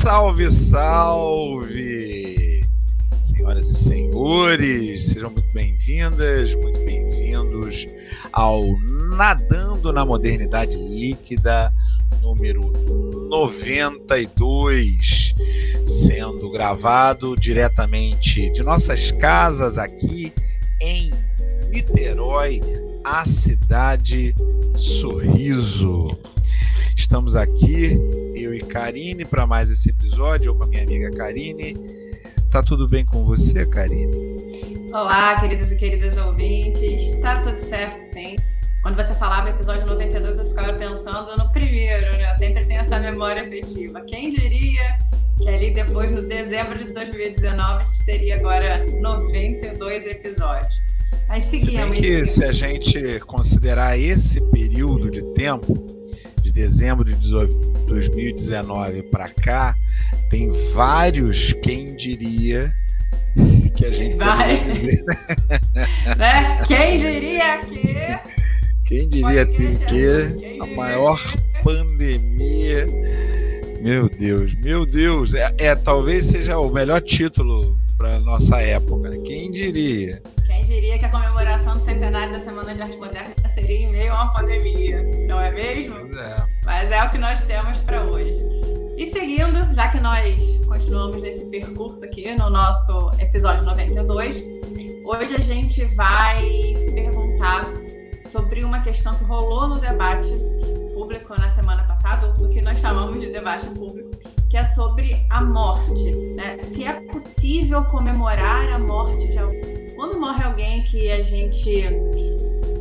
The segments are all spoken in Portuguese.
Salve, salve! Senhoras e senhores, sejam muito bem-vindas, muito bem-vindos ao Nadando na Modernidade Líquida, número 92, sendo gravado diretamente de nossas casas aqui em Niterói, a cidade Sorriso. Estamos aqui, eu e Karine, para mais esse episódio, eu com a minha amiga Karine. Tá tudo bem com você, Karine? Olá, queridas e queridas ouvintes. Tá tudo certo, sim. Quando você falava episódio 92, eu ficava pensando no primeiro, né? Eu sempre tenho essa memória afetiva. Quem diria que ali depois, no dezembro de 2019, a gente teria agora 92 episódios. Mas seguimos. Se, que, se a gente considerar esse período de tempo, dezembro de 2019 para cá, tem vários, quem diria, que a gente vai dizer. né? Quem diria que. Quem diria ter que a maior pandemia. Meu Deus, meu Deus, é, é talvez seja o melhor título para nossa época. Né? Quem diria? Quem diria que a comemoração do centenário da Semana de Arte Moderna seria em meio a uma pandemia, não é mesmo? Pois é. Mas é o que nós temos para hoje. E seguindo, já que nós continuamos nesse percurso aqui no nosso episódio 92, hoje a gente vai se perguntar sobre uma questão que rolou no debate público na semana passada, o que nós chamamos de debate público, que é sobre a morte. Né? Se é possível comemorar a morte de alguém. Quando morre alguém que a gente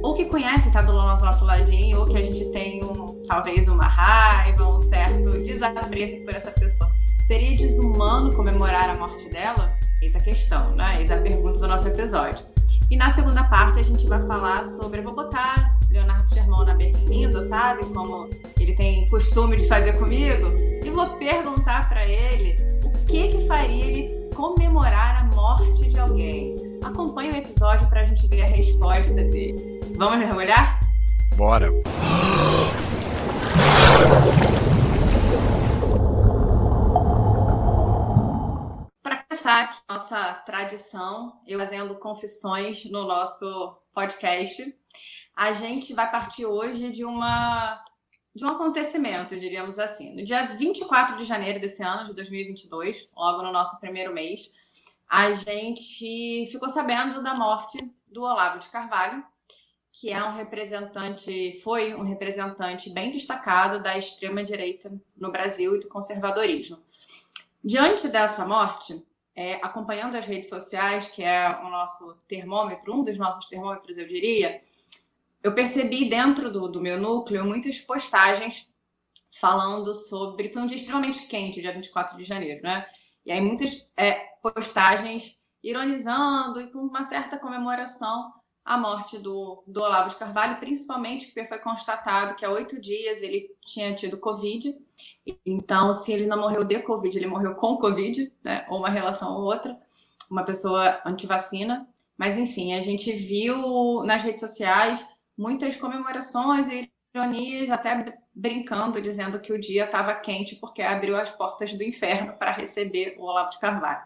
ou que conhece, tá do nosso ladinho, ou que a gente tem um, talvez uma raiva, um certo desapreço por essa pessoa, seria desumano comemorar a morte dela? Eis a questão, né? Eis a pergunta do nosso episódio. E na segunda parte a gente vai falar sobre. Vou botar Leonardo Germão na berlinda, sabe? Como ele tem costume de fazer comigo. E vou perguntar para ele o que que faria ele comemorar a morte de alguém. Acompanhe o episódio para a gente ver a resposta dele. Vamos mergulhar? Bora! começar aqui nossa tradição, eu fazendo confissões no nosso podcast. A gente vai partir hoje de uma de um acontecimento, diríamos assim. No dia 24 de janeiro desse ano, de 2022, logo no nosso primeiro mês, a gente ficou sabendo da morte do Olavo de Carvalho, que é um representante, foi um representante bem destacado da extrema direita no Brasil e do conservadorismo. Diante dessa morte, é, acompanhando as redes sociais, que é o nosso termômetro, um dos nossos termômetros, eu diria, eu percebi dentro do, do meu núcleo muitas postagens falando sobre. Foi um dia extremamente quente, dia 24 de janeiro, né? E aí muitas é, postagens ironizando e com uma certa comemoração a morte do, do Olavo de Carvalho, principalmente porque foi constatado que há oito dias ele tinha tido Covid. Então, se ele não morreu de Covid, ele morreu com Covid, né? ou uma relação ou outra, uma pessoa antivacina. Mas, enfim, a gente viu nas redes sociais muitas comemorações e ironias, até brincando, dizendo que o dia estava quente porque abriu as portas do inferno para receber o Olavo de Carvalho.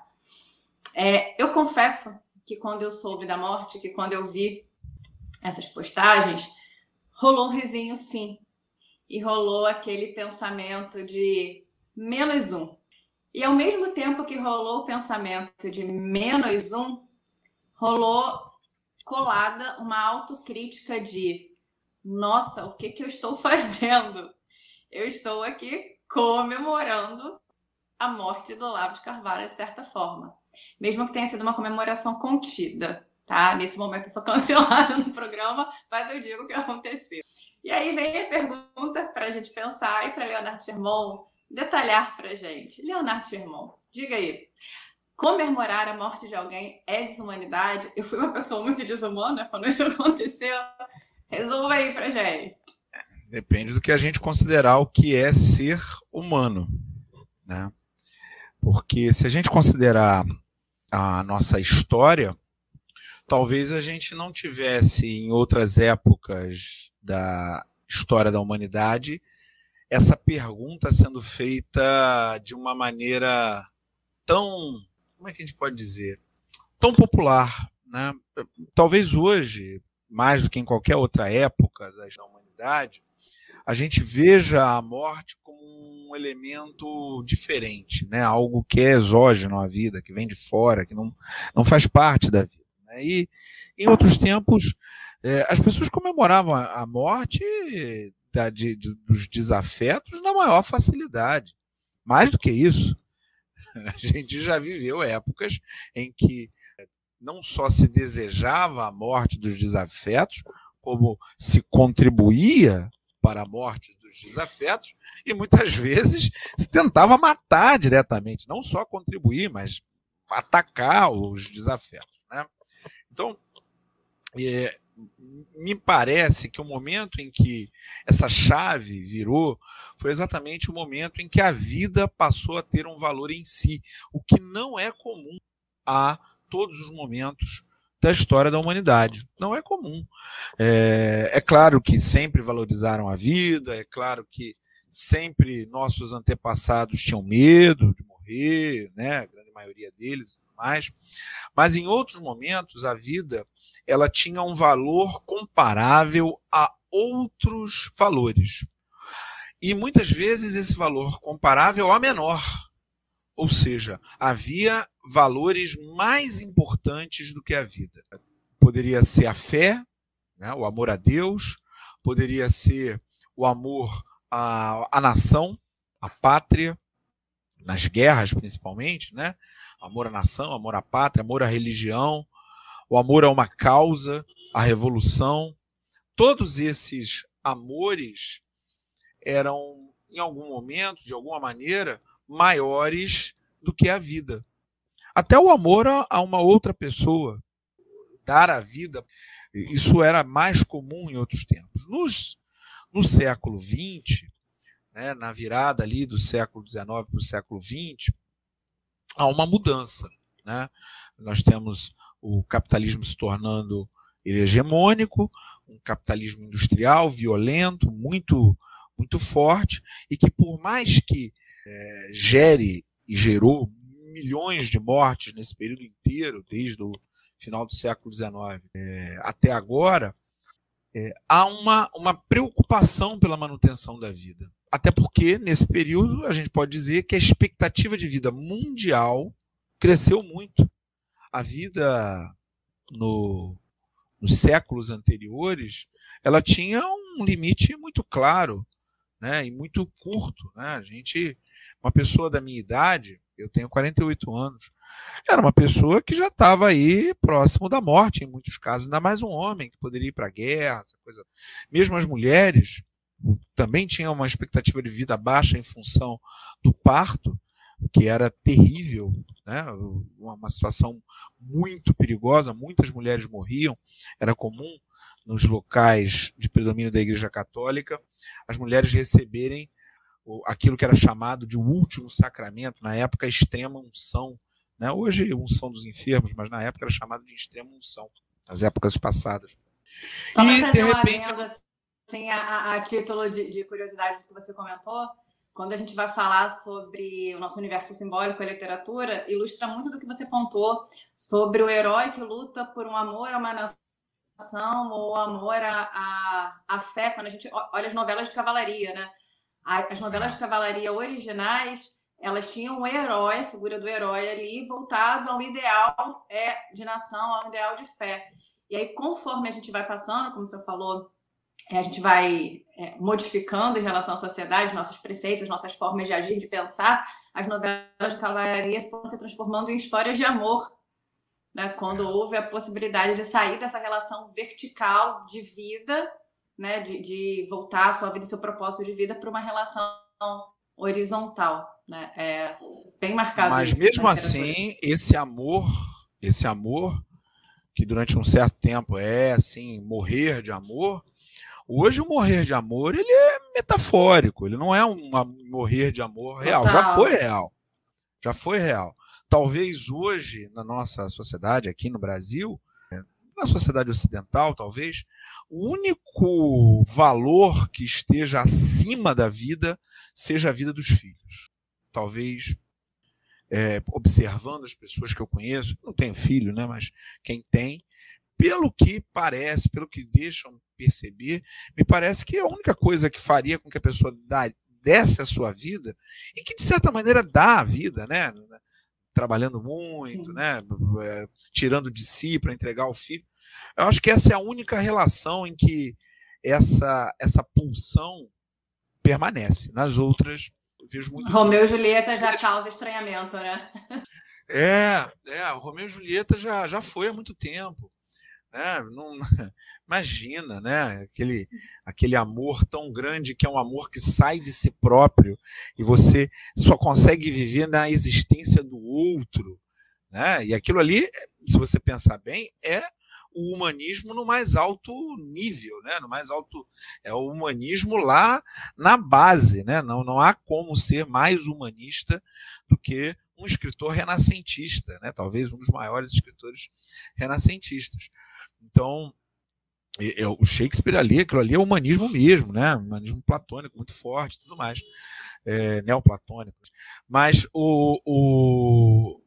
É, eu confesso que quando eu soube da morte, que quando eu vi essas postagens, rolou um risinho sim. E rolou aquele pensamento de menos um. E ao mesmo tempo que rolou o pensamento de menos um, rolou colada uma autocrítica de nossa, o que, que eu estou fazendo? Eu estou aqui comemorando a morte do Olavo de Carvalho, de certa forma mesmo que tenha sido uma comemoração contida, tá? Nesse momento eu sou cancelada no programa, mas eu digo que aconteceu. E aí vem a pergunta para a gente pensar e para Leonardo Sherman detalhar para a gente. Leonardo Sherman, diga aí, comemorar a morte de alguém é desumanidade? Eu fui uma pessoa muito desumana quando isso aconteceu. Resolva aí para gente. Depende do que a gente considerar o que é ser humano, né? Porque se a gente considerar a nossa história, talvez a gente não tivesse em outras épocas da história da humanidade essa pergunta sendo feita de uma maneira tão, como é que a gente pode dizer, tão popular, né? Talvez hoje, mais do que em qualquer outra época da humanidade, a gente veja a morte como um elemento diferente, né? Algo que é exógeno à vida, que vem de fora, que não, não faz parte da vida. Né? E em outros tempos, é, as pessoas comemoravam a, a morte da, de, de, dos desafetos na maior facilidade. Mais do que isso, a gente já viveu épocas em que não só se desejava a morte dos desafetos, como se contribuía para a morte dos desafetos, e muitas vezes se tentava matar diretamente, não só contribuir, mas atacar os desafetos. Né? Então, é, me parece que o momento em que essa chave virou foi exatamente o momento em que a vida passou a ter um valor em si, o que não é comum a todos os momentos da história da humanidade. Não é comum. É, é claro que sempre valorizaram a vida, é claro que sempre nossos antepassados tinham medo de morrer, né? a grande maioria deles, mais. Mas em outros momentos a vida ela tinha um valor comparável a outros valores. E muitas vezes esse valor comparável a menor. Ou seja, havia valores mais importantes do que a vida. Poderia ser a fé, né, o amor a Deus, poderia ser o amor à, à nação, à pátria, nas guerras principalmente, né? Amor à nação, amor à pátria, amor à religião, o amor a uma causa, a revolução. Todos esses amores eram, em algum momento, de alguma maneira, maiores do que a vida. Até o amor a uma outra pessoa, dar a vida, isso era mais comum em outros tempos. Nos, no século XX, né, na virada ali do século XIX para o século XX, há uma mudança. Né? Nós temos o capitalismo se tornando hegemônico, um capitalismo industrial violento, muito muito forte e que por mais que é, gere e gerou milhões de mortes nesse período inteiro, desde o final do século XIX é, até agora, é, há uma, uma preocupação pela manutenção da vida. Até porque, nesse período, a gente pode dizer que a expectativa de vida mundial cresceu muito a vida no, nos séculos anteriores ela tinha um limite muito claro né, e muito curto. Né? A gente, uma pessoa da minha idade, eu tenho 48 anos, era uma pessoa que já estava aí próximo da morte, em muitos casos, ainda mais um homem que poderia ir para a guerra, essa coisa. Mesmo as mulheres também tinham uma expectativa de vida baixa em função do parto, que era terrível, né? uma situação muito perigosa, muitas mulheres morriam, era comum nos locais de predomínio da Igreja Católica as mulheres receberem aquilo que era chamado de último sacramento, na época extrema unção, né? hoje unção dos enfermos, mas na época era chamado de extrema unção, nas épocas passadas. Só e de repente. Assim, a, a, título de, de curiosidade que você comentou, quando a gente vai falar sobre o nosso universo simbólico, a literatura, ilustra muito do que você pontuou sobre o herói que luta por um amor a uma nação ou amor à, à, fé, quando a gente olha as novelas de cavalaria, né? As novelas de cavalaria originais, elas tinham um herói, a figura do herói ali, voltado a um ideal é, de nação, a um ideal de fé. E aí, conforme a gente vai passando, como você falou, é, a gente vai é, modificando em relação à sociedade, nossos preceitos, nossas formas de agir, de pensar, as novelas de cavalaria foram se transformando em histórias de amor, né? quando houve a possibilidade de sair dessa relação vertical de vida, né? de, de voltar a sua vida e seu propósito de vida para uma relação horizontal. Né? É bem marcado. Mas isso, mesmo assim, esse amor, esse amor que durante um certo tempo é assim morrer de amor Hoje o morrer de amor ele é metafórico, ele não é um morrer de amor real. Total. Já foi real. Já foi real. Talvez hoje, na nossa sociedade, aqui no Brasil, na sociedade ocidental, talvez, o único valor que esteja acima da vida seja a vida dos filhos. Talvez é, observando as pessoas que eu conheço, não tenho filho, né, mas quem tem, pelo que parece, pelo que deixam perceber, me parece que a única coisa que faria com que a pessoa desse a sua vida, e que de certa maneira dá a vida, né? Trabalhando muito, Sim. né? É, tirando de si para entregar ao filho. Eu acho que essa é a única relação em que essa, essa pulsão permanece. Nas outras, eu vejo muito. Romeu e Julieta já causa estranhamento, né? É, é, o Romeu e Julieta já, já foi há muito tempo. Né? Não, imagina, né? Aquele, aquele amor tão grande que é um amor que sai de si próprio e você só consegue viver na existência do outro. Né? E aquilo ali, se você pensar bem, é o humanismo no mais alto nível, né? no mais alto é o humanismo lá na base, né? Não, não há como ser mais humanista do que um escritor renascentista, né? Talvez um dos maiores escritores renascentistas. Então, é, o Shakespeare ali, aquilo ali é humanismo mesmo, né? Humanismo platônico, muito forte, tudo mais, é, neoplatônico. Mas o, o,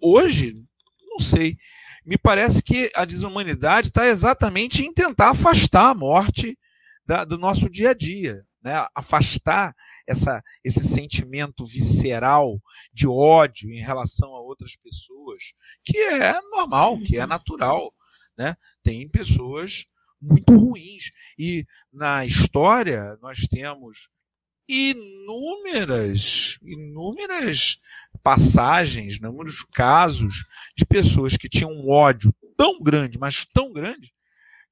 hoje, não sei, me parece que a desumanidade está exatamente em tentar afastar a morte da, do nosso dia a dia, né? Afastar essa, esse sentimento visceral de ódio em relação a outras pessoas, que é normal, que é natural né? Tem pessoas muito ruins. E na história nós temos inúmeras, inúmeras passagens, inúmeros casos de pessoas que tinham um ódio tão grande, mas tão grande,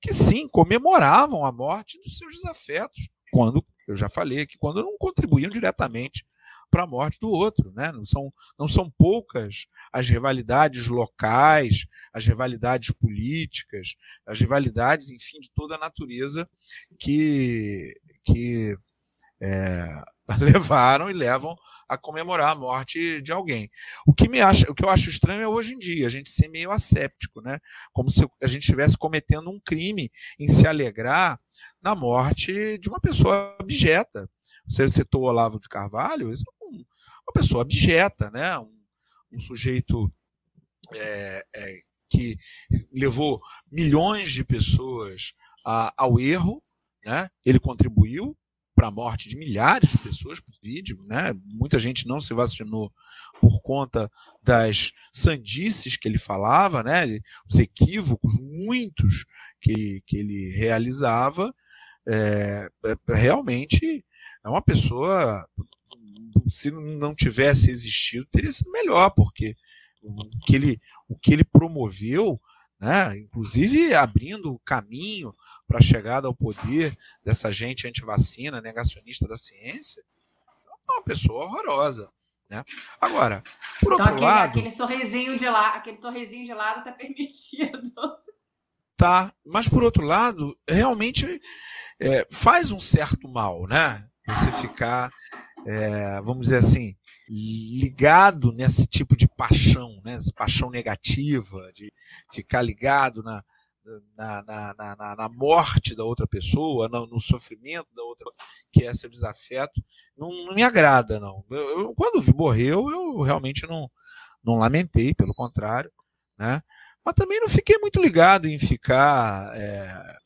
que sim, comemoravam a morte dos seus desafetos, quando, eu já falei que quando não contribuíam diretamente para a morte do outro. Né? Não, são, não são poucas as rivalidades locais, as rivalidades políticas, as rivalidades, enfim, de toda a natureza que, que é, levaram e levam a comemorar a morte de alguém. O que me acha, o que eu acho estranho é hoje em dia a gente ser meio asséptico, né? Como se a gente estivesse cometendo um crime em se alegrar na morte de uma pessoa abjeta. Você citou Olavo de Carvalho, isso uma pessoa abjeta, né? um, um sujeito é, é, que levou milhões de pessoas a, ao erro, né? ele contribuiu para a morte de milhares de pessoas por vídeo, né? Muita gente não se vacinou por conta das sandices que ele falava, né? Os equívocos muitos que, que ele realizava, é, é realmente é uma pessoa se não tivesse existido, teria sido melhor, porque o que ele, o que ele promoveu, né, inclusive abrindo o caminho para a chegada ao poder dessa gente antivacina, negacionista da ciência, é uma pessoa horrorosa. Né? Agora, por então, outro aquele, lado. Aquele sorrisinho de lá, aquele sorrisinho de lado está permitido. Tá, mas por outro lado, realmente é, faz um certo mal, né? Você ficar é, vamos dizer assim, ligado nesse tipo de paixão, né? Essa paixão negativa, de ficar ligado na, na, na, na, na morte da outra pessoa, no, no, sofrimento da outra, que é seu desafeto, não, não me agrada, não. Eu, eu, quando morreu, eu realmente não, não lamentei, pelo contrário, né? Mas também não fiquei muito ligado em ficar é,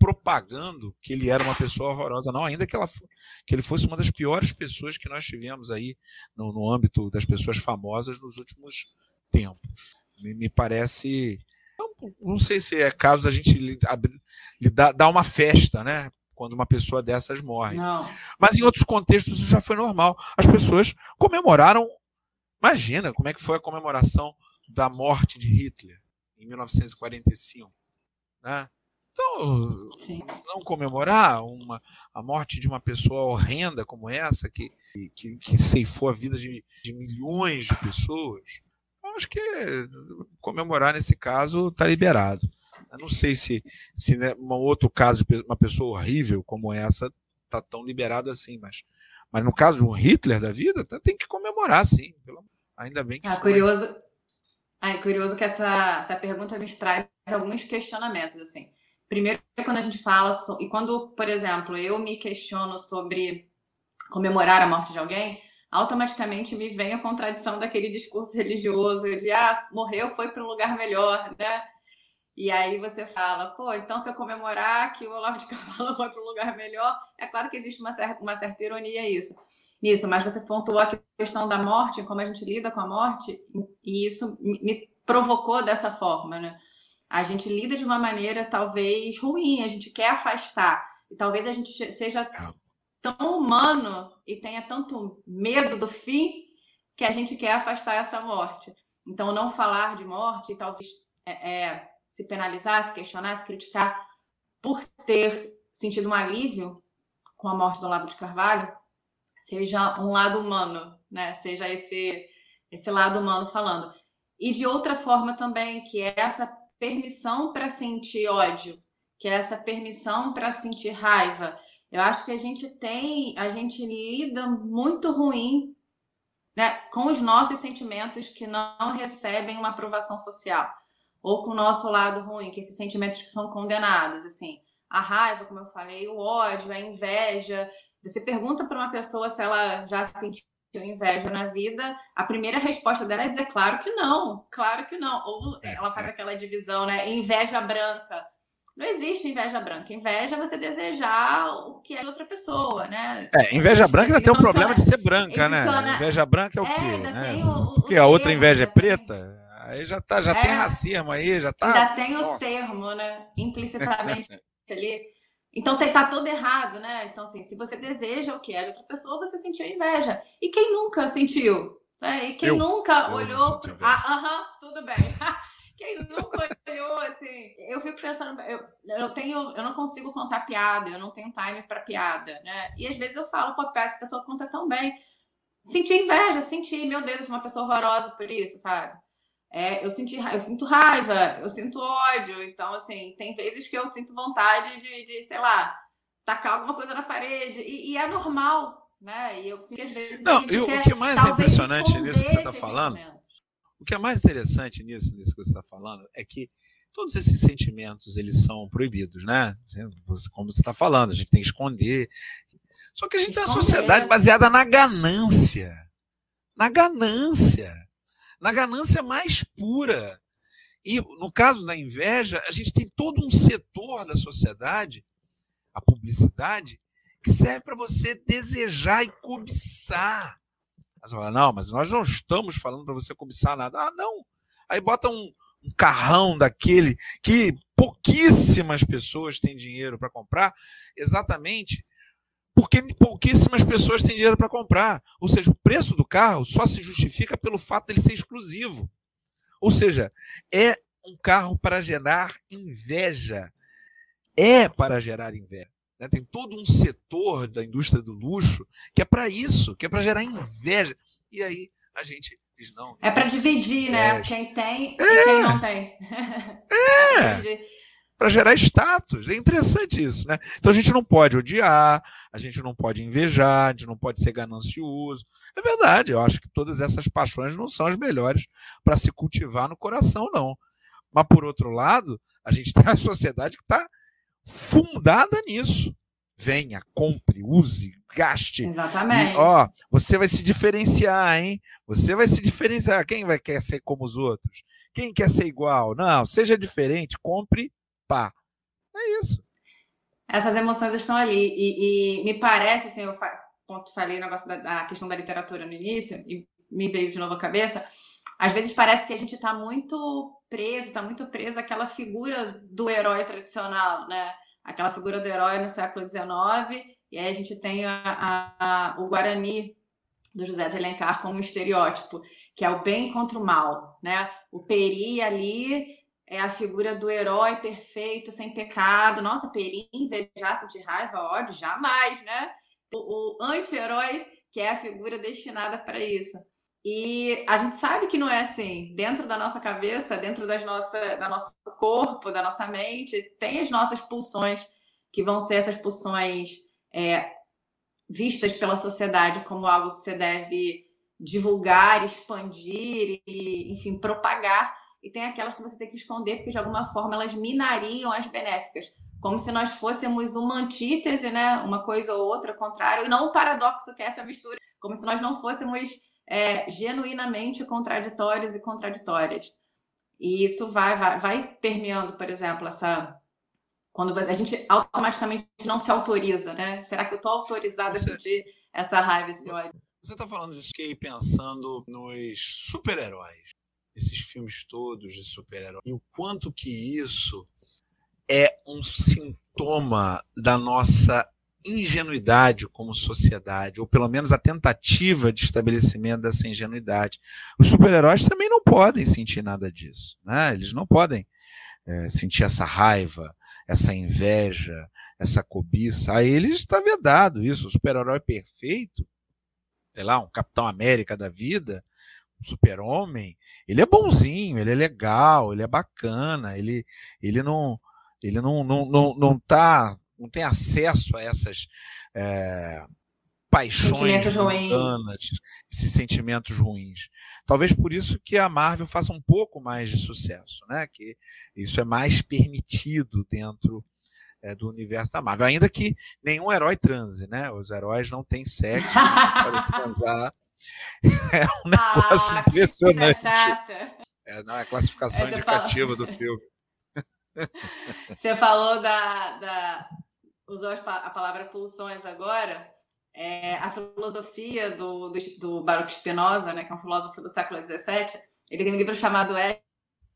propagando que ele era uma pessoa horrorosa, não, ainda que, ela, que ele fosse uma das piores pessoas que nós tivemos aí no, no âmbito das pessoas famosas nos últimos tempos. Me, me parece. Não, não, sei se é caso da gente lhe, lhe dar, dar uma festa, né? Quando uma pessoa dessas morre. Não. Mas em outros contextos isso já foi normal. As pessoas comemoraram. Imagina como é que foi a comemoração da morte de Hitler em 1945. Né? Então, Sim. não comemorar uma, a morte de uma pessoa horrenda como essa, que, que, que ceifou a vida de, de milhões de pessoas, acho que comemorar nesse caso está liberado. Eu não sei se, se né, um outro caso uma pessoa horrível como essa está tão liberado assim, mas, mas no caso de um Hitler da vida, tem que comemorar, sim. Pelo, ainda bem que. Ah, curioso, ah, é curioso que essa, essa pergunta me traz alguns questionamentos, assim. Primeiro, quando a gente fala, so... e quando, por exemplo, eu me questiono sobre comemorar a morte de alguém, automaticamente me vem a contradição daquele discurso religioso de, ah, morreu, foi para um lugar melhor, né? E aí você fala, pô, então se eu comemorar que o Olavo de Carvalho foi para um lugar melhor, é claro que existe uma certa, uma certa ironia isso, nisso, mas você pontuou a questão da morte, como a gente lida com a morte, e isso me provocou dessa forma, né? A gente lida de uma maneira talvez ruim, a gente quer afastar, e talvez a gente seja é. tão humano e tenha tanto medo do fim que a gente quer afastar essa morte. Então, não falar de morte, talvez é, é se penalizar, se questionar, se criticar por ter sentido um alívio com a morte do Olavo de Carvalho, seja um lado humano, né? Seja esse esse lado humano falando. E de outra forma também, que é essa permissão para sentir ódio, que é essa permissão para sentir raiva. Eu acho que a gente tem, a gente lida muito ruim né, com os nossos sentimentos que não recebem uma aprovação social ou com o nosso lado ruim, que esses sentimentos que são condenados, assim, a raiva, como eu falei, o ódio, a inveja. Você pergunta para uma pessoa se ela já sentiu inveja na vida, a primeira resposta dela é dizer claro que não, claro que não. Ou é, ela faz é. aquela divisão, né? Inveja branca. Não existe inveja branca. Inveja é você desejar o que é de outra pessoa, né? É, inveja branca ainda tem um problema de ser branca, né? Inveja branca é o é, quê? Né? O, Porque a outra inveja é preta? Aí já, tá, já é, tem racismo aí, já tá. Ainda tem o termo, né? Implicitamente ali. Então tá tudo errado, né? Então, assim, se você deseja o que é de outra pessoa, você sentiu inveja. E quem nunca sentiu? Né? E quem eu, nunca eu olhou. Ah, aham, tudo bem. quem nunca olhou, assim. Eu fico pensando, eu, eu tenho, eu não consigo contar piada, eu não tenho time para piada, né? E às vezes eu falo, pô, essa pessoa conta tão bem. Senti inveja, senti, meu Deus, uma pessoa horrorosa por isso, sabe? É, eu, senti, eu sinto raiva, eu sinto ódio. Então, assim, tem vezes que eu sinto vontade de, de sei lá, tacar alguma coisa na parede. E, e é normal, né? E eu sinto que às vezes. Não, e o que é mais é impressionante nisso que você está falando, o que é mais interessante nisso, nisso que você está falando, é que todos esses sentimentos eles são proibidos, né? Como você está falando, a gente tem que esconder. Só que a gente tem uma sociedade baseada na ganância. Na ganância na ganância mais pura. E no caso da inveja, a gente tem todo um setor da sociedade, a publicidade, que serve para você desejar e cobiçar. Mas fala, não, mas nós não estamos falando para você cobiçar nada. Ah, não. Aí bota um, um carrão daquele que pouquíssimas pessoas têm dinheiro para comprar, exatamente porque pouquíssimas pessoas têm dinheiro para comprar. Ou seja, o preço do carro só se justifica pelo fato dele ser exclusivo. Ou seja, é um carro para gerar inveja. É para gerar inveja. Né? Tem todo um setor da indústria do luxo que é para isso, que é para gerar inveja. E aí a gente diz não. É para dividir, né? Quem tem é. e quem não tem. É. é para gerar status. É interessante isso, né? Então a gente não pode odiar, a gente não pode invejar, a gente não pode ser ganancioso. É verdade, eu acho que todas essas paixões não são as melhores para se cultivar no coração, não. Mas por outro lado, a gente tem a sociedade que está fundada nisso. Venha, compre, use, gaste. Exatamente. E, ó, você vai se diferenciar, hein? Você vai se diferenciar. Quem vai querer ser como os outros? Quem quer ser igual? Não, seja diferente, compre pá. É isso. Essas emoções estão ali. E, e me parece, assim, eu falei o negócio da, da, questão da literatura no início, e me veio de novo a cabeça. Às vezes parece que a gente está muito preso, está muito preso àquela figura do herói tradicional, né? Aquela figura do herói no século XIX, e aí a gente tem a, a, a, o Guarani do José de Alencar como um estereótipo, que é o bem contra o mal, né? O Peri ali é a figura do herói perfeito, sem pecado. Nossa, Perim, invejar, de raiva, ódio, jamais, né? O, o anti-herói, que é a figura destinada para isso. E a gente sabe que não é assim. Dentro da nossa cabeça, dentro das nossa, da nosso corpo, da nossa mente, tem as nossas pulsões, que vão ser essas pulsões é, vistas pela sociedade como algo que você deve divulgar, expandir e, enfim, propagar e tem aquelas que você tem que esconder, porque de alguma forma elas minariam as benéficas. Como se nós fôssemos uma antítese, né? Uma coisa ou outra, contrário, e não um paradoxo que é essa mistura. Como se nós não fôssemos é, genuinamente contraditórios e contraditórias. E isso vai, vai, vai permeando, por exemplo, essa. Quando a gente automaticamente não se autoriza, né? Será que eu estou autorizada a sentir essa raiva, esse ódio? Você está falando disso, fiquei pensando nos super-heróis, filmes todos de super-heróis, e o quanto que isso é um sintoma da nossa ingenuidade como sociedade, ou pelo menos a tentativa de estabelecimento dessa ingenuidade. Os super-heróis também não podem sentir nada disso, né? Eles não podem é, sentir essa raiva, essa inveja, essa cobiça. A eles está vedado isso. O super-herói perfeito, sei lá, um Capitão América da vida, super-homem, ele é bonzinho, ele é legal, ele é bacana, ele, ele não ele não, não, não, não tá não tem acesso a essas é, paixões mundanas, esses sentimentos ruins. Talvez por isso que a Marvel faça um pouco mais de sucesso, né? Que isso é mais permitido dentro é, do universo da Marvel. Ainda que nenhum herói transe, né? Os heróis não têm sexo, podem transar. É um negócio ah, impressionante. É, não, é a classificação indicativa do filme. Você falou da, da, usou a palavra pulsões agora, é, a filosofia do, do, do Baruch Spinoza, né, que é um filósofo do século XVII, ele tem um livro chamado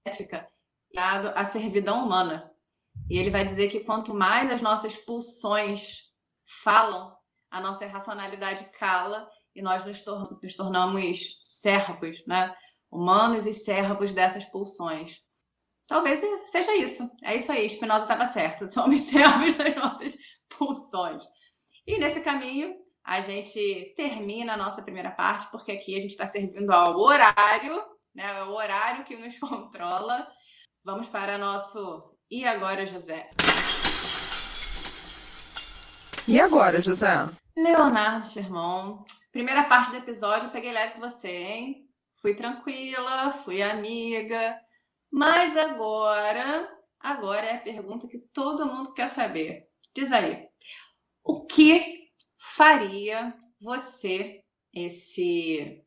Ética, ligado à servidão humana. E ele vai dizer que quanto mais as nossas pulsões falam, a nossa irracionalidade cala e nós nos, tor nos tornamos servos, né? humanos e servos dessas pulsões. Talvez seja isso. É isso aí. Spinoza estava certo. Somos servos das nossas pulsões. E nesse caminho, a gente termina a nossa primeira parte, porque aqui a gente está servindo ao horário, né? É o horário que nos controla. Vamos para nosso E agora, José? E agora, José? Leonardo Sherman. Primeira parte do episódio, eu peguei leve com você, hein? Fui tranquila, fui amiga mas agora, agora é a pergunta que todo mundo quer saber. Diz aí, o que faria você, esse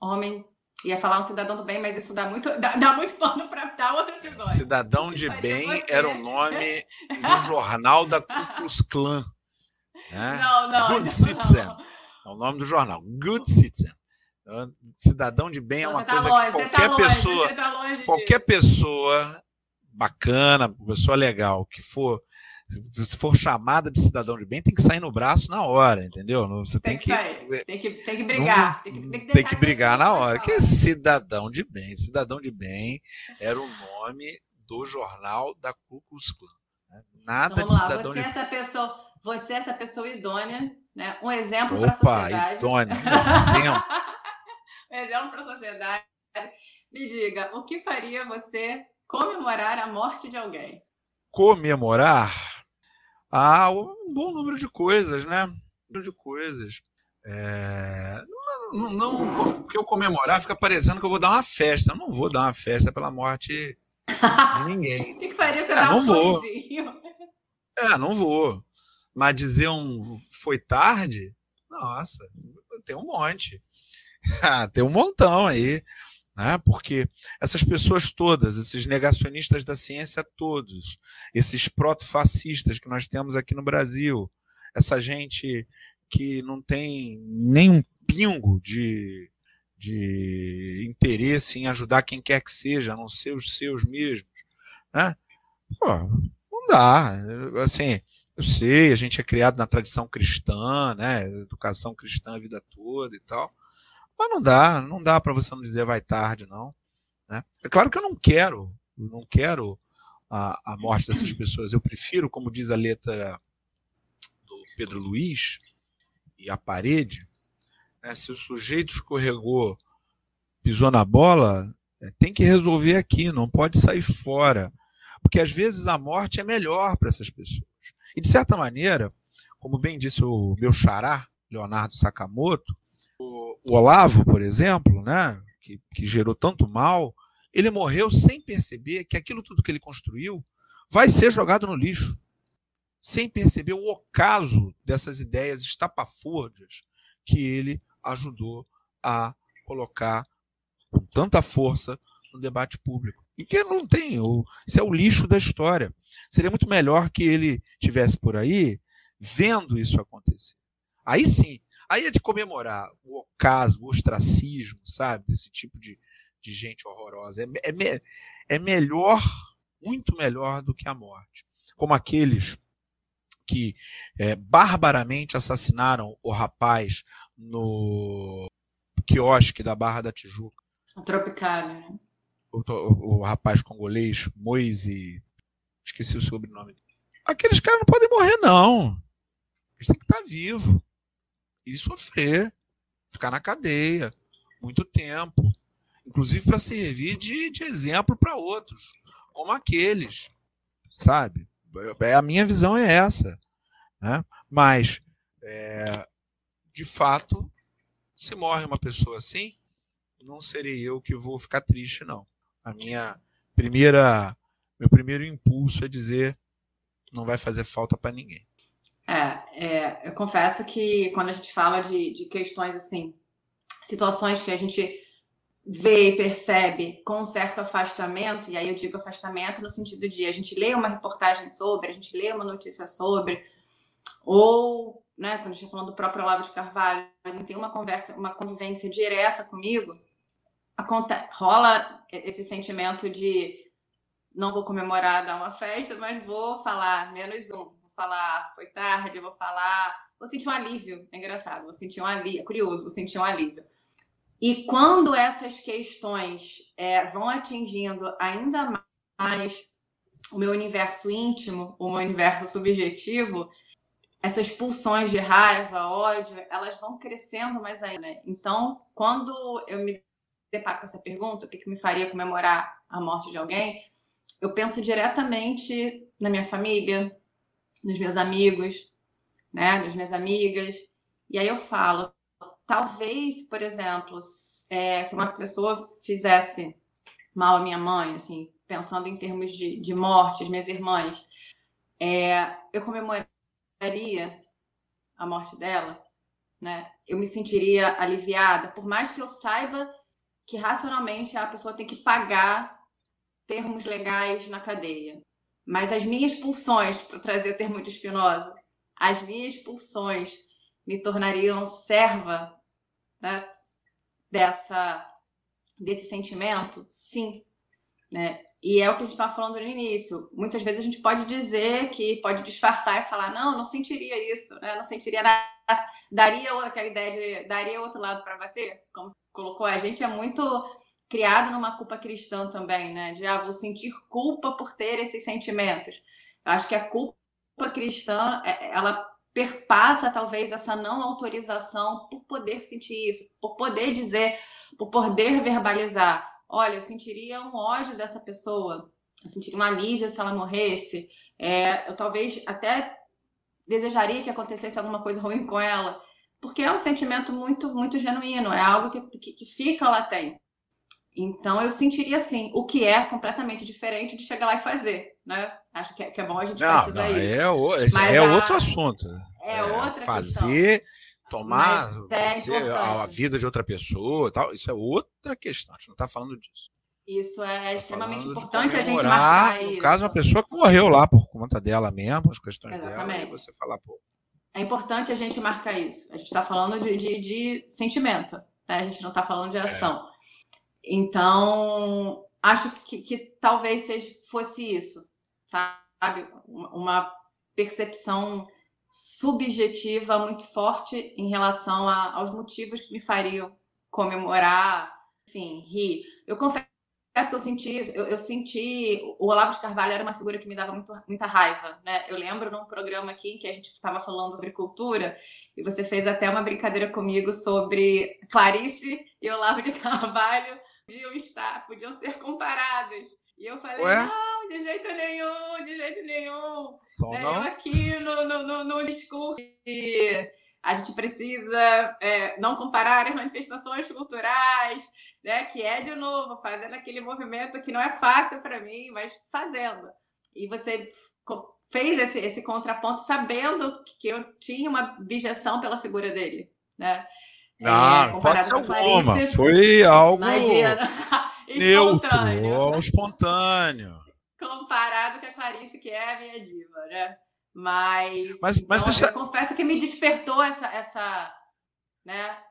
homem Ia falar um cidadão do bem, mas isso dá muito, dá, dá muito pano para dar outro episódio. Cidadão de bem você? era o nome do jornal da Ku Klux Klan. Né? Não, não. Good não, Citizen. Não. É o nome do jornal. Good Citizen. Cidadão de bem é uma tá coisa longe, que qualquer tá pessoa, longe, tá qualquer disso. pessoa bacana, pessoa legal, que for se for chamada de cidadão de bem, tem que sair no braço na hora, entendeu? Você tem, tem que, que tem, que, tem que brigar. Não, tem, que, tem, que, tem que brigar na hora. Que é cidadão de bem? Cidadão de bem era o nome do jornal da Ku Klux Klan. Né? Nada então, de cidadão você de é essa pessoa, Você é essa pessoa idônea, né? um exemplo para a sociedade. idônea, um exemplo. exemplo para a sociedade. Me diga, o que faria você comemorar a morte de alguém? Comemorar? Ah, um bom número de coisas, né? Um número de coisas. É... Não, não, porque eu comemorar fica parecendo que eu vou dar uma festa. Eu não vou dar uma festa pela morte de ninguém. o que, faria você é, dar não um vou. É, não vou. Mas dizer um foi tarde, nossa, tem um monte. Ah, tem um montão aí, né? porque essas pessoas todas, esses negacionistas da ciência todos, esses proto-fascistas que nós temos aqui no Brasil, essa gente que não tem nem um pingo de, de interesse em ajudar quem quer que seja, a não ser os seus mesmos, né? Pô, não dá. Assim, eu sei, a gente é criado na tradição cristã, né? Educação cristã a vida toda e tal. Mas não dá, não dá para você não dizer vai tarde, não. Né? É claro que eu não quero, não quero a, a morte dessas pessoas. Eu prefiro, como diz a letra do Pedro Luiz e a parede, né, se o sujeito escorregou, pisou na bola, é, tem que resolver aqui, não pode sair fora. Porque às vezes a morte é melhor para essas pessoas. E de certa maneira, como bem disse o meu xará, Leonardo Sakamoto, o Olavo, por exemplo, né, que, que gerou tanto mal, ele morreu sem perceber que aquilo tudo que ele construiu vai ser jogado no lixo, sem perceber o ocaso dessas ideias estapafúrdias que ele ajudou a colocar com tanta força no debate público. E que não tem, isso é o lixo da história. Seria muito melhor que ele tivesse por aí vendo isso acontecer. Aí sim, aí é de comemorar o ocaso, o ostracismo, sabe? Desse tipo de, de gente horrorosa. É, é, é melhor, muito melhor do que a morte. Como aqueles que é, barbaramente assassinaram o rapaz no quiosque da Barra da Tijuca. A Tropicália. Né? O, o, o, rapaz congolês, Moise, esqueci o sobrenome. Aqueles caras não podem morrer, não. Eles têm que estar vivos e sofrer, ficar na cadeia muito tempo, inclusive para servir de, de exemplo para outros, como aqueles, sabe? É, a minha visão é essa. Né? Mas, é, de fato, se morre uma pessoa assim, não serei eu que vou ficar triste, não. A minha primeira, meu primeiro impulso é dizer não vai fazer falta para ninguém. É, é, eu confesso que quando a gente fala de, de questões assim, situações que a gente vê e percebe com um certo afastamento, e aí eu digo afastamento no sentido de a gente lê uma reportagem sobre, a gente lê uma notícia sobre, ou, né, quando a gente está falando do próprio Olavo de Carvalho, ele tem uma conversa, uma convivência direta comigo, acontece, rola esse sentimento de não vou comemorar, dar uma festa, mas vou falar menos um, vou falar foi tarde, vou falar, vou sentir um alívio, é engraçado, vou sentir um alívio, é curioso, vou sentir um alívio. E quando essas questões é, vão atingindo ainda mais o meu universo íntimo, o meu universo subjetivo, essas pulsões de raiva, ódio, elas vão crescendo mais ainda. Então, quando eu me deparo com essa pergunta, o que, que me faria comemorar a morte de alguém, eu penso diretamente na minha família, nos meus amigos, né, nas minhas amigas, e aí eu falo, talvez, por exemplo, é, se uma pessoa fizesse mal à minha mãe, assim, pensando em termos de, de morte, as minhas irmãs, é, eu comemoraria a morte dela, né? Eu me sentiria aliviada, por mais que eu saiba que racionalmente a pessoa tem que pagar termos legais na cadeia. Mas as minhas pulsões, para trazer o termo de Spinoza, as minhas pulsões me tornariam serva né, dessa desse sentimento? Sim. Né? E é o que a gente estava falando no início. Muitas vezes a gente pode dizer que pode disfarçar e falar, não, não sentiria isso, né? não sentiria nada. Daria aquela ideia de daria outro lado para bater, como você colocou. A gente é muito criado numa culpa cristã também, né? De ah, vou sentir culpa por ter esses sentimentos. Eu acho que a culpa cristã, é, ela perpassa talvez essa não autorização por poder sentir isso, por poder dizer, por poder verbalizar olha, eu sentiria um ódio dessa pessoa, eu sentiria um alívio se ela morresse, é, eu talvez até desejaria que acontecesse alguma coisa ruim com ela, porque é um sentimento muito, muito genuíno, é algo que, que, que fica latente. Então eu sentiria assim, o que é completamente diferente de chegar lá e fazer, né? Acho que é, que é bom a gente não, não, isso. É, o, é, é a, outro assunto. É, é outra fazer questão tomar é você, a, a, vida de outra pessoa tal, isso é outra questão, a gente não está falando disso. Isso é tá extremamente importante a gente marcar no isso. caso, uma pessoa que morreu lá por conta dela mesmo, as questões Exatamente. dela, você falar, pô. É importante a gente marcar isso. A gente está falando de, de, de sentimento, né? a gente não está falando de é. ação. É. Então, acho que, que talvez seja, fosse isso, sabe? Uma percepção subjetiva muito forte em relação a, aos motivos que me fariam comemorar, enfim, rir. Eu confesso que eu senti, eu, eu, senti, o Olavo de Carvalho era uma figura que me dava muito, muita raiva, né? Eu lembro num programa aqui em que a gente estava falando sobre cultura e você fez até uma brincadeira comigo sobre Clarice e Olavo de Carvalho podiam estar, podiam ser comparados. E eu falei, Ué? não, de jeito nenhum, de jeito nenhum. Só né? não? Eu aqui no, no, no, no discurso de a gente precisa é, não comparar as manifestações culturais, né? Que é, de novo, fazendo aquele movimento que não é fácil para mim, mas fazendo. E você fez esse, esse contraponto sabendo que eu tinha uma objeção pela figura dele, né? Não, é, pode ser alguma. Foi algo neutro, espontâneo. espontâneo. Comparado com a Clarice, que é a minha diva, né? Mas, mas, mas deixa... eu confesso que me despertou essa, essa, né,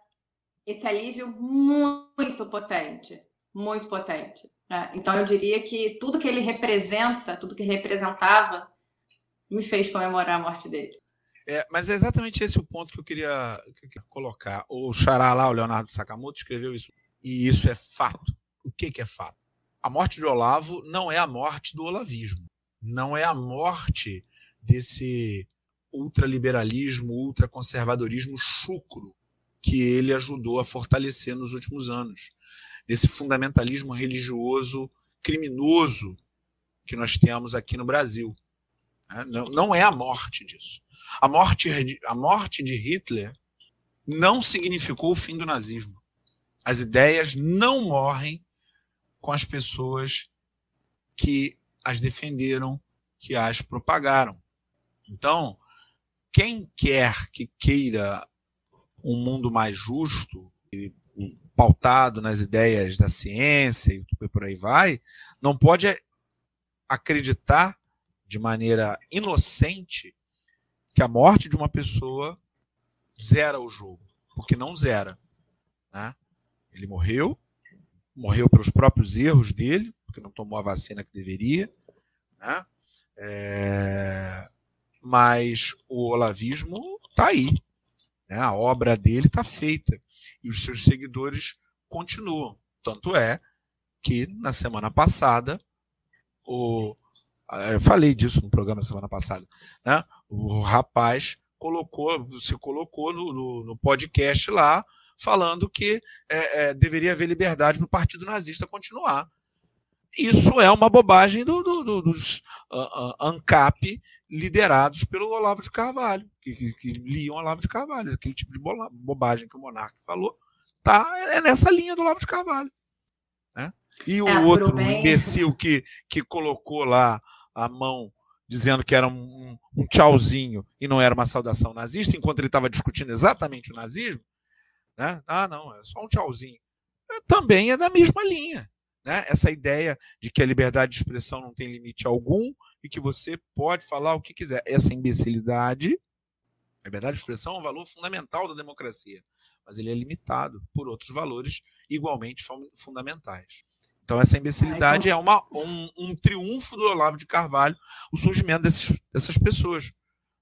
esse alívio muito potente, muito potente. Né? Então eu diria que tudo que ele representa, tudo que ele representava, me fez comemorar a morte dele. É, mas é exatamente esse o ponto que eu queria, que eu queria colocar. O Xará lá, o Leonardo Sakamoto, escreveu isso. E isso é fato. O que, que é fato? A morte de Olavo não é a morte do olavismo. Não é a morte desse ultraliberalismo, ultraconservadorismo chucro que ele ajudou a fortalecer nos últimos anos. Desse fundamentalismo religioso criminoso que nós temos aqui no Brasil. Né? Não é a morte disso. A morte, a morte de Hitler não significou o fim do nazismo. As ideias não morrem com as pessoas que as defenderam, que as propagaram. Então, quem quer que queira um mundo mais justo, pautado nas ideias da ciência e por aí vai, não pode acreditar de maneira inocente que a morte de uma pessoa zera o jogo, porque não zera. Né? Ele morreu, morreu pelos próprios erros dele, porque não tomou a vacina que deveria, né? É... mas o olavismo está aí, né? a obra dele está feita e os seus seguidores continuam. Tanto é que na semana passada o eu falei disso no programa semana passada. Né? O rapaz colocou, se colocou no, no, no podcast lá, falando que é, é, deveria haver liberdade para o Partido Nazista continuar. Isso é uma bobagem do, do, do, dos uh, uh, ANCAP liderados pelo Olavo de Carvalho, que, que, que liam Olavo de Carvalho, aquele tipo de bobagem que o Monarque falou, tá, é nessa linha do Olavo de Carvalho. Né? E o é, outro, o imbecil que, que colocou lá a mão dizendo que era um, um, tchauzinho e não era uma saudação nazista, enquanto ele estava discutindo exatamente o nazismo, né? Ah, não, é só um tchauzinho. É, também é da mesma linha. Né? Essa ideia de que a liberdade de expressão não tem limite algum e que você pode falar o que quiser. Essa imbecilidade, a liberdade de expressão é um valor fundamental da democracia, mas ele é limitado por outros valores igualmente fundamentais. Então, essa imbecilidade é uma, um, um, triunfo do Olavo de Carvalho, o surgimento desses, dessas pessoas.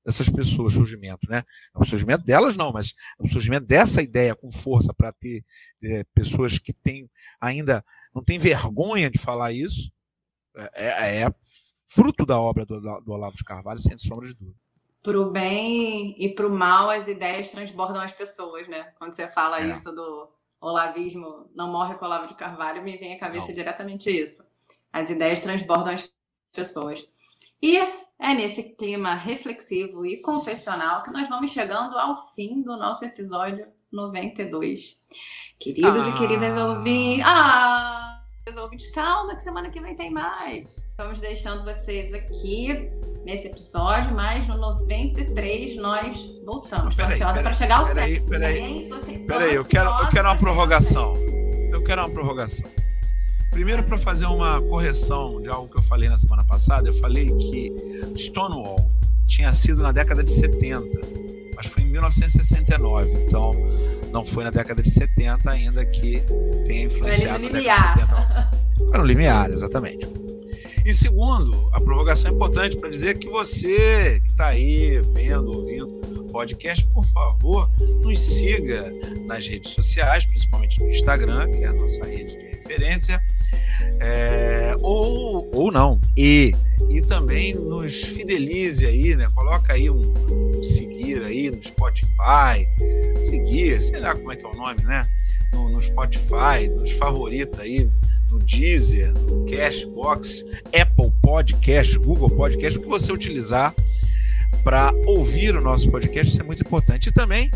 Dessas pessoas, surgimento, né? É o surgimento delas, não, mas o surgimento dessa ideia com força para ter é, pessoas que têm ainda não têm vergonha de falar isso. É, é, é fruto da obra do, do Olavo de Carvalho, sem sombra de dúvida para o bem e para o mal, as ideias transbordam as pessoas, né? Quando você fala é. isso do olavismo não morre com Olavo de Carvalho, me vem à cabeça não. diretamente isso. As ideias transbordam as pessoas. E é nesse clima reflexivo e confessional que nós vamos chegando ao fim do nosso episódio 92. Queridos ah. e queridas ouvintes. Ah! ouvintes, calma que semana que vem tem mais. Estamos deixando vocês aqui nesse episódio, mas no 93 nós voltamos. Estou ansiosa para chegar ao 100. Peraí, peraí. Peraí, eu quero, eu quero uma prorrogação. Eu quero uma prorrogação. Primeiro, para fazer uma correção de algo que eu falei na semana passada, eu falei que Stonewall tinha sido na década de 70, mas foi em 1969. Então, não foi na década de 70 ainda que tenha influenciado década de 70. Foi no limiar, exatamente. E segundo, a prorrogação é importante para dizer que você que está aí vendo, ouvindo podcast, por favor, nos siga nas redes sociais, principalmente no Instagram, que é a nossa rede de referência, é, ou, ou não, e, e também nos fidelize aí, né? Coloca aí um, um seguir aí no Spotify, seguir, sei lá como é que é o nome, né? No, no Spotify, nos favorita aí, no Deezer, no Cashbox, Apple Podcast, Google Podcast, o que você utilizar para ouvir o nosso podcast, isso é muito importante. E também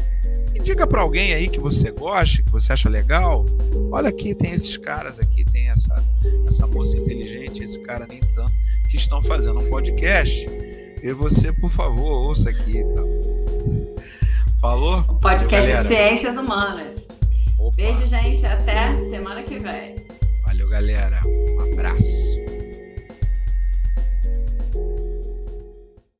indica para alguém aí que você gosta, que você acha legal. Olha aqui, tem esses caras aqui, tem essa, essa moça inteligente, esse cara nem tanto, que estão fazendo um podcast. E você, por favor, ouça aqui e tal. Falou? O podcast Valeu, de Ciências Humanas. Opa. Beijo, gente. Até semana que vem galera. Um abraço.